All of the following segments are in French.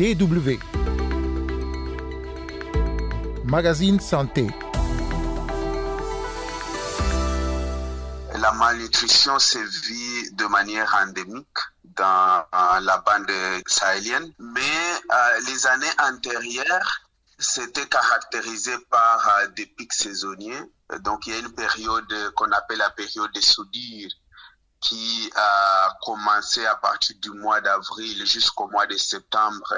DW. Magazine Santé. La malnutrition sévit de manière endémique dans la bande sahélienne, mais euh, les années antérieures, c'était caractérisé par euh, des pics saisonniers. Donc il y a une période qu'on appelle la période des soudures qui a commencé à partir du mois d'avril jusqu'au mois de septembre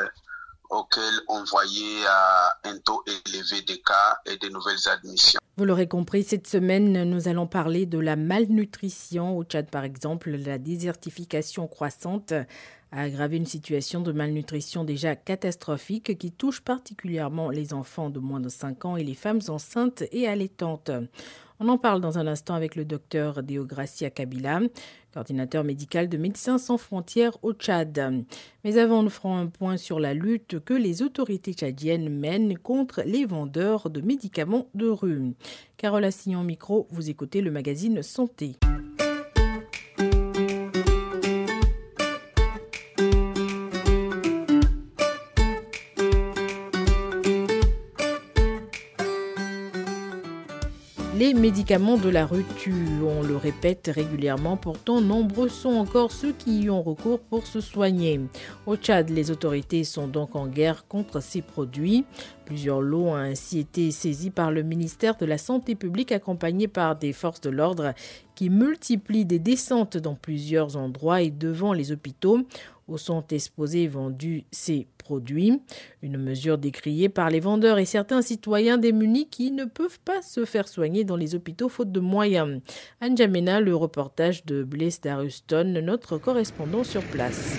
auquel on voyait euh, un taux élevé des cas et de nouvelles admissions. Vous l'aurez compris, cette semaine, nous allons parler de la malnutrition au Tchad, par exemple, la désertification croissante a aggravé une situation de malnutrition déjà catastrophique qui touche particulièrement les enfants de moins de 5 ans et les femmes enceintes et allaitantes. On en parle dans un instant avec le docteur Deogracia Kabila, coordinateur médical de Médecins sans frontières au Tchad. Mais avant, nous ferons un point sur la lutte que les autorités tchadiennes mènent contre les vendeurs de médicaments de rue. Carole Assignon Micro, vous écoutez le magazine Santé. Les médicaments de la rue tuent, on le répète régulièrement, pourtant nombreux sont encore ceux qui y ont recours pour se soigner. Au Tchad, les autorités sont donc en guerre contre ces produits. Plusieurs lots ont ainsi été saisis par le ministère de la Santé publique accompagné par des forces de l'ordre qui multiplient des descentes dans plusieurs endroits et devant les hôpitaux sont exposés et vendus ces produits. Une mesure décriée par les vendeurs et certains citoyens démunis qui ne peuvent pas se faire soigner dans les hôpitaux faute de moyens. Anjamena, le reportage de Blaise Daruston, notre correspondant sur place.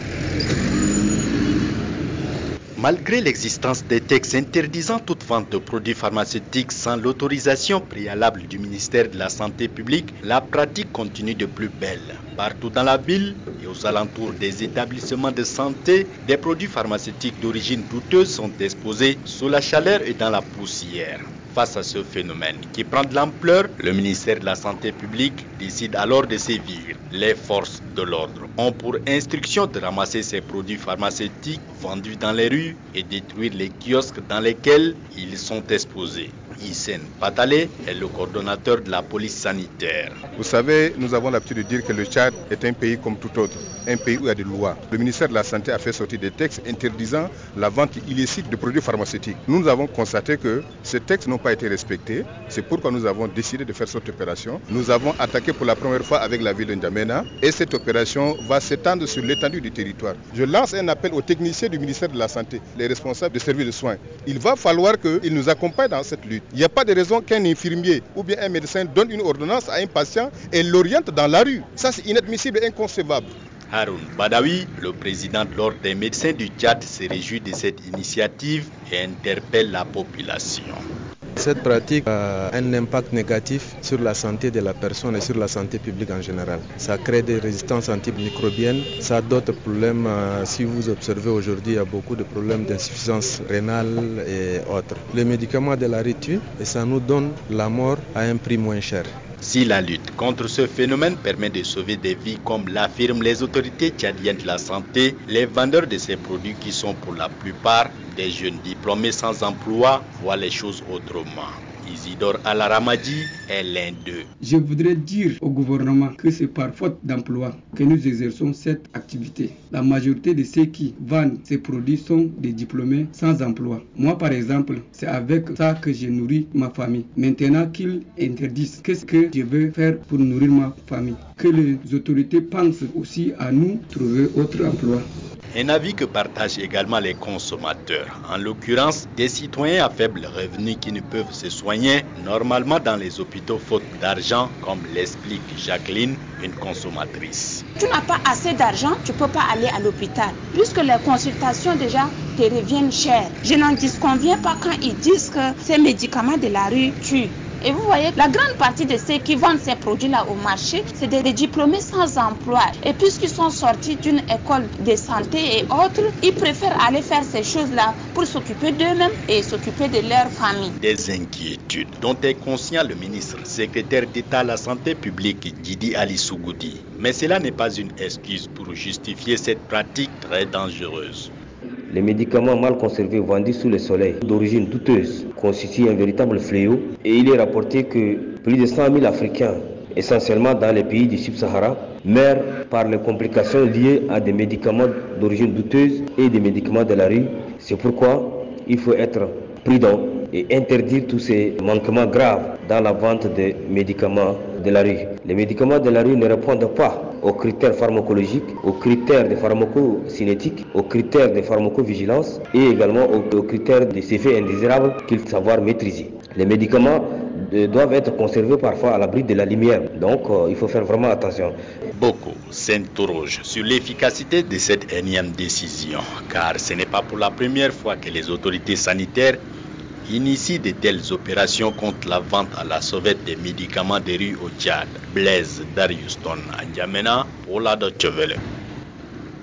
Malgré l'existence des textes interdisant toute vente de produits pharmaceutiques sans l'autorisation préalable du ministère de la Santé publique, la pratique continue de plus belle. Partout dans la ville et aux alentours des établissements de santé, des produits pharmaceutiques d'origine douteuse sont exposés sous la chaleur et dans la poussière. Face à ce phénomène qui prend de l'ampleur, le ministère de la Santé publique décide alors de sévir. Les forces de l'ordre ont pour instruction de ramasser ces produits pharmaceutiques vendus dans les rues et détruire les kiosques dans lesquels ils sont exposés. Hissène Patale est le coordonnateur de la police sanitaire. Vous savez, nous avons l'habitude de dire que le Tchad est un pays comme tout autre, un pays où il y a des lois. Le ministère de la Santé a fait sortir des textes interdisant la vente illicite de produits pharmaceutiques. Nous avons constaté que ces textes n'ont pas été respectés. C'est pourquoi nous avons décidé de faire cette opération. Nous avons attaqué pour la première fois avec la ville de N'Djamena et cette opération va s'étendre sur l'étendue du territoire. Je lance un appel aux techniciens du ministère de la Santé, les responsables des services de soins. Il va falloir qu'ils nous accompagnent dans cette lutte. Il n'y a pas de raison qu'un infirmier ou bien un médecin donne une ordonnance à un patient et l'oriente dans la rue. Ça, c'est inadmissible et inconcevable. Haroun Badawi, le président de l'Ordre des médecins du Tchad, se réjouit de cette initiative et interpelle la population. Cette pratique a un impact négatif sur la santé de la personne et sur la santé publique en général. Ça crée des résistances antimicrobiennes, ça a d'autres problèmes. Si vous observez aujourd'hui, il y a beaucoup de problèmes d'insuffisance rénale et autres. Les médicaments de la ritu et ça nous donne la mort à un prix moins cher. Si la lutte contre ce phénomène permet de sauver des vies, comme l'affirment les autorités tchadiennes de la santé, les vendeurs de ces produits, qui sont pour la plupart des jeunes diplômés sans emploi, voient les choses autrement. Isidore Alaramadi est l'un d'eux. Je voudrais dire au gouvernement que c'est par faute d'emploi que nous exerçons cette activité. La majorité de ceux qui vendent ces produits sont des diplômés sans emploi. Moi, par exemple, c'est avec ça que je nourris ma famille. Maintenant qu'ils interdisent, qu'est-ce que je veux faire pour nourrir ma famille? Que les autorités pensent aussi à nous trouver autre emploi. Un avis que partagent également les consommateurs, en l'occurrence des citoyens à faible revenu qui ne peuvent se soigner normalement dans les hôpitaux faute d'argent, comme l'explique Jacqueline, une consommatrice. Tu n'as pas assez d'argent, tu ne peux pas aller à l'hôpital, puisque les consultations déjà te reviennent chères. Je n'en disconviens pas quand ils disent que ces médicaments de la rue tuent. Et vous voyez, la grande partie de ceux qui vendent ces produits-là au marché, c'est des diplômés sans emploi. Et puisqu'ils sont sortis d'une école de santé et autres, ils préfèrent aller faire ces choses-là pour s'occuper d'eux-mêmes et s'occuper de leur famille. Des inquiétudes dont est conscient le ministre secrétaire d'État à la santé publique, Didi Ali Sougoudi. Mais cela n'est pas une excuse pour justifier cette pratique très dangereuse. Les médicaments mal conservés vendus sous le soleil, d'origine douteuse, constituent un véritable fléau et il est rapporté que plus de 100 000 Africains, essentiellement dans les pays du Sub-Sahara, meurent par les complications liées à des médicaments d'origine douteuse et des médicaments de la rue. C'est pourquoi il faut être prudent et interdire tous ces manquements graves dans la vente des médicaments de la rue. Les médicaments de la rue ne répondent pas aux critères pharmacologiques, aux critères de pharmacocinétique, aux critères de pharmacovigilance et également aux, critères des effets indésirables qu'il faut savoir maîtriser. Les médicaments doivent être conservés parfois à l'abri de la lumière. Donc euh, il faut faire vraiment attention. Beaucoup s'interrogent sur l'efficacité de cette énième décision, car ce n'est pas pour la première fois que les autorités sanitaires initie de telles opérations contre la vente à la sauvette des médicaments de rue au Tchad. Blaise Dariuston N'Djamena pour la Deutsche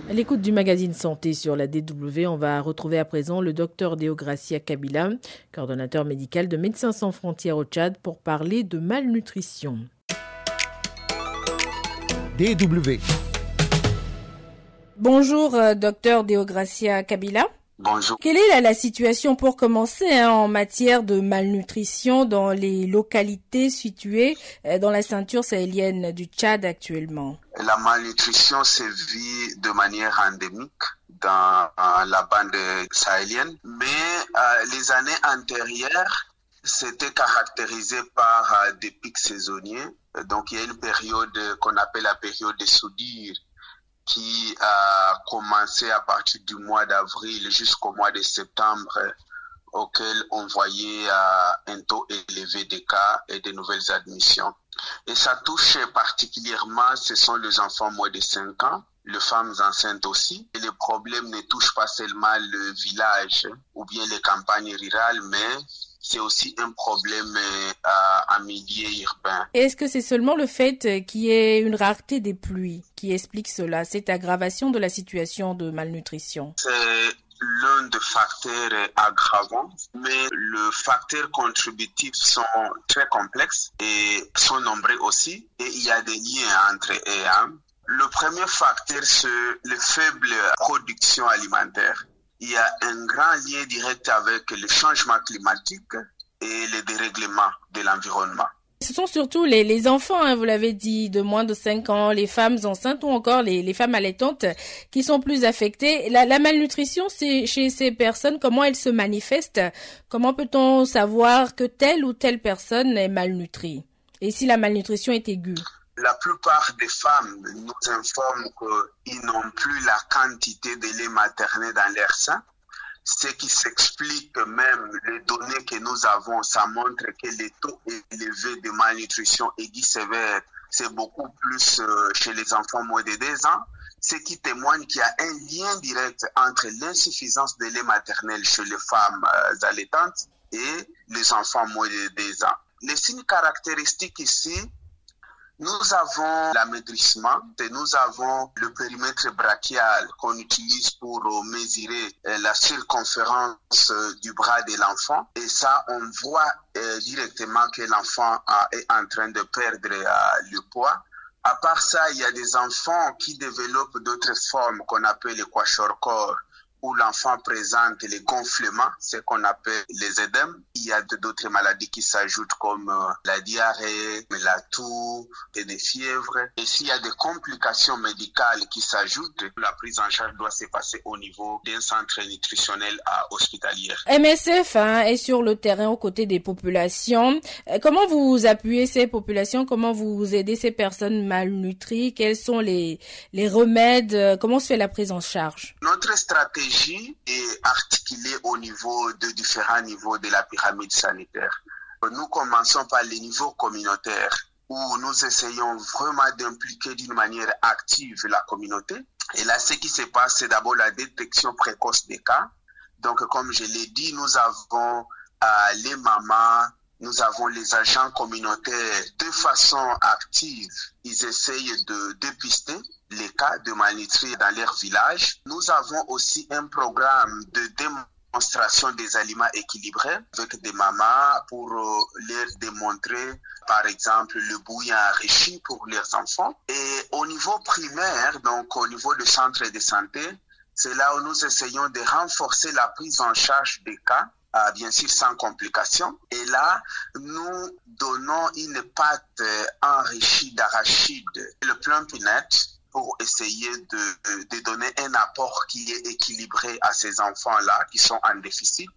À l'écoute du magazine Santé sur la DW, on va retrouver à présent le docteur Deogracia Kabila, coordonnateur médical de Médecins sans frontières au Tchad, pour parler de malnutrition. DW. Bonjour, euh, docteur Deogracia Kabila. Bonjour. Quelle est la, situation pour commencer hein, en matière de malnutrition dans les localités situées euh, dans la ceinture sahélienne du Tchad actuellement? La malnutrition sévit de manière endémique dans la bande sahélienne, mais euh, les années antérieures c'était caractérisé par euh, des pics saisonniers. Donc il y a une période qu'on appelle la période des soudires qui a commencé à partir du mois d'avril jusqu'au mois de septembre auquel on voyait euh, un taux élevé des cas et de nouvelles admissions. Et ça touche particulièrement, ce sont les enfants moins de 5 ans, les femmes enceintes aussi. Et le problème ne touche pas seulement le village ou bien les campagnes rurales, mais c'est aussi un problème euh, en milieu urbain. Est-ce que c'est seulement le fait euh, qu'il y ait une rareté des pluies qui explique cela, cette aggravation de la situation de malnutrition? C'est l'un des facteurs aggravants, mais le facteur contributif sont très complexes et sont nombreux aussi, et il y a des liens entre eux. Hein. Le premier facteur, c'est la faible production alimentaire il y a un grand lien direct avec le changement climatique et le dérèglement de l'environnement. Ce sont surtout les, les enfants, hein, vous l'avez dit, de moins de 5 ans, les femmes enceintes ou encore les, les femmes allaitantes qui sont plus affectées. La, la malnutrition, chez ces personnes, comment elle se manifeste Comment peut-on savoir que telle ou telle personne est malnutrie? Et si la malnutrition est aiguë? La plupart des femmes nous informent qu'ils n'ont plus la quantité de lait maternel dans leur sein. Ce qui s'explique même, les données que nous avons, ça montre que les taux élevés de malnutrition aiguë sévère, c'est beaucoup plus euh, chez les enfants moins de 2 ans, ce qui témoigne qu'il y a un lien direct entre l'insuffisance de lait maternel chez les femmes euh, allaitantes et les enfants moins de 2 ans. Les signes caractéristiques ici, nous avons l'amaigrissement et nous avons le périmètre brachial qu'on utilise pour mesurer euh, la circonférence euh, du bras de l'enfant. Et ça, on voit euh, directement que l'enfant est en train de perdre le poids. À part ça, il y a des enfants qui développent d'autres formes qu'on appelle les quachorcor où l'enfant présente les gonflements, ce qu'on appelle les édèmes. Il y a d'autres maladies qui s'ajoutent comme euh, la diarrhée, la toux, et des fièvres. Et s'il y a des complications médicales qui s'ajoutent, la prise en charge doit se passer au niveau d'un centre nutritionnel à hospitalier. MSF hein, est sur le terrain aux côtés des populations. Euh, comment vous appuyez ces populations? Comment vous aidez ces personnes malnutries? Quels sont les, les remèdes? Comment se fait la prise en charge? Notre stratégie est articulée au niveau de différents niveaux de la pyramide sanitaire. Nous commençons par les niveaux communautaires où nous essayons vraiment d'impliquer d'une manière active la communauté. Et là, ce qui se passe, c'est d'abord la détection précoce des cas. Donc, comme je l'ai dit, nous avons euh, les mamans, nous avons les agents communautaires de façon active. Ils essayent de dépister les cas de malnutrie dans leur village. Nous avons aussi un programme de démonstration des aliments équilibrés avec des mamans pour euh, leur démontrer, par exemple, le bouillon enrichi pour leurs enfants. Et au niveau primaire, donc au niveau du centre de santé, c'est là où nous essayons de renforcer la prise en charge des cas euh, bien sûr sans complications. Et là, nous donnons une pâte enrichie d'arachide, le plan pinette, pour essayer de, de, donner un apport qui est équilibré à ces enfants-là qui sont en déficit.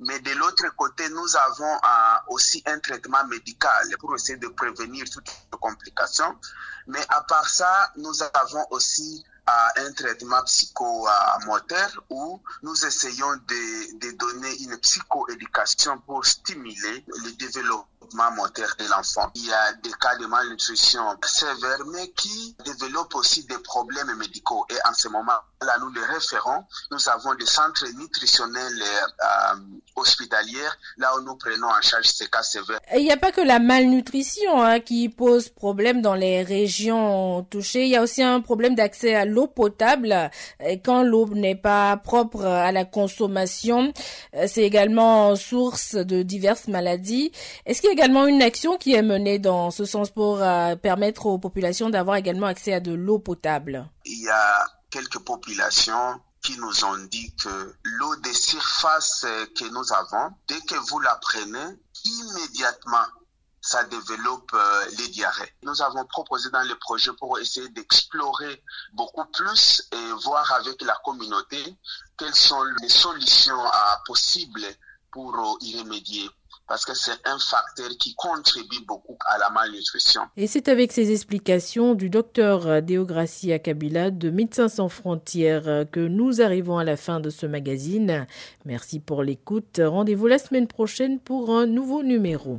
Mais de l'autre côté, nous avons euh, aussi un traitement médical pour essayer de prévenir toutes les complications. Mais à part ça, nous avons aussi euh, un traitement psychomoteur où nous essayons de, de donner une psychoéducation pour stimuler le développement moteur de l'enfant. Il y a des cas de malnutrition sévères, mais qui développent aussi des problèmes médicaux. Et en ce moment-là, nous les référons. Nous avons des centres nutritionnels euh, hospitaliers, là où nous prenons en charge ces cas sévères. Il n'y a pas que la malnutrition hein, qui pose problème dans les régions touchées. Il y a aussi un problème d'accès à l'eau potable. Quand l'eau n'est pas propre à la consommation, euh, c'est également source de diverses maladies. Est-ce qu'il y a également une action qui est menée dans ce sens pour euh, permettre aux populations d'avoir également accès à de l'eau potable? Il y a quelques populations qui nous ont dit que l'eau des surfaces que nous avons, dès que vous la prenez, immédiatement, ça développe euh, les diarrhées. Nous avons proposé dans le projet pour essayer d'explorer beaucoup plus et voir avec la communauté quelles sont les solutions euh, possibles pour y remédier parce que c'est un facteur qui contribue beaucoup à la malnutrition. Et c'est avec ces explications du docteur Déogracia Kabila de Médecins sans frontières que nous arrivons à la fin de ce magazine. Merci pour l'écoute. Rendez-vous la semaine prochaine pour un nouveau numéro.